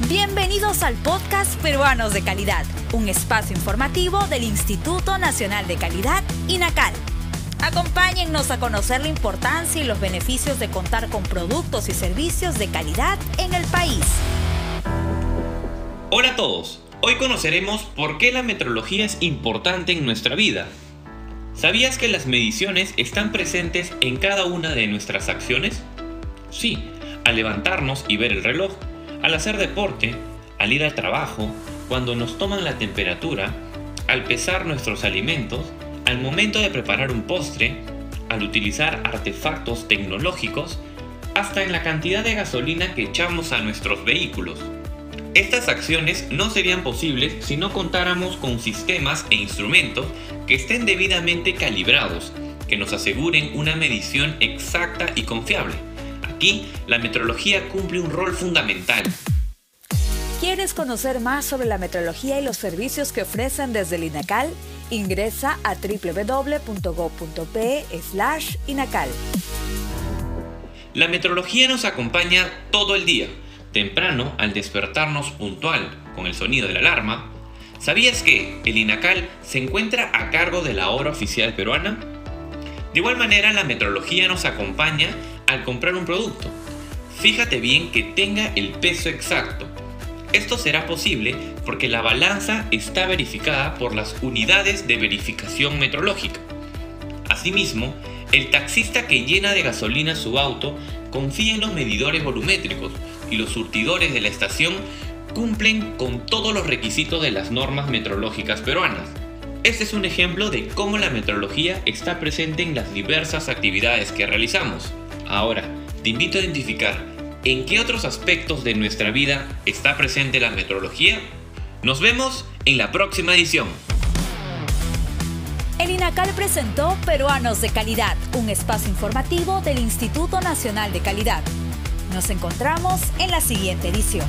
Bienvenidos al podcast Peruanos de Calidad, un espacio informativo del Instituto Nacional de Calidad, INACAL. Acompáñennos a conocer la importancia y los beneficios de contar con productos y servicios de calidad en el país. Hola a todos, hoy conoceremos por qué la metrología es importante en nuestra vida. ¿Sabías que las mediciones están presentes en cada una de nuestras acciones? Sí, al levantarnos y ver el reloj, al hacer deporte, al ir al trabajo, cuando nos toman la temperatura, al pesar nuestros alimentos, al momento de preparar un postre, al utilizar artefactos tecnológicos, hasta en la cantidad de gasolina que echamos a nuestros vehículos. Estas acciones no serían posibles si no contáramos con sistemas e instrumentos que estén debidamente calibrados, que nos aseguren una medición exacta y confiable. Aquí, la metrología cumple un rol fundamental. ¿Quieres conocer más sobre la metrología y los servicios que ofrecen desde el INACAL? Ingresa a www.go.pe/inacal. La metrología nos acompaña todo el día, temprano al despertarnos puntual con el sonido de la alarma. ¿Sabías que el INACAL se encuentra a cargo de la hora oficial peruana? De igual manera, la metrología nos acompaña al comprar un producto. Fíjate bien que tenga el peso exacto. Esto será posible porque la balanza está verificada por las unidades de verificación metrológica. Asimismo, el taxista que llena de gasolina su auto confía en los medidores volumétricos y los surtidores de la estación cumplen con todos los requisitos de las normas metrológicas peruanas. Este es un ejemplo de cómo la metrología está presente en las diversas actividades que realizamos. Ahora, te invito a identificar en qué otros aspectos de nuestra vida está presente la metrología. Nos vemos en la próxima edición. El INACAL presentó Peruanos de Calidad, un espacio informativo del Instituto Nacional de Calidad. Nos encontramos en la siguiente edición.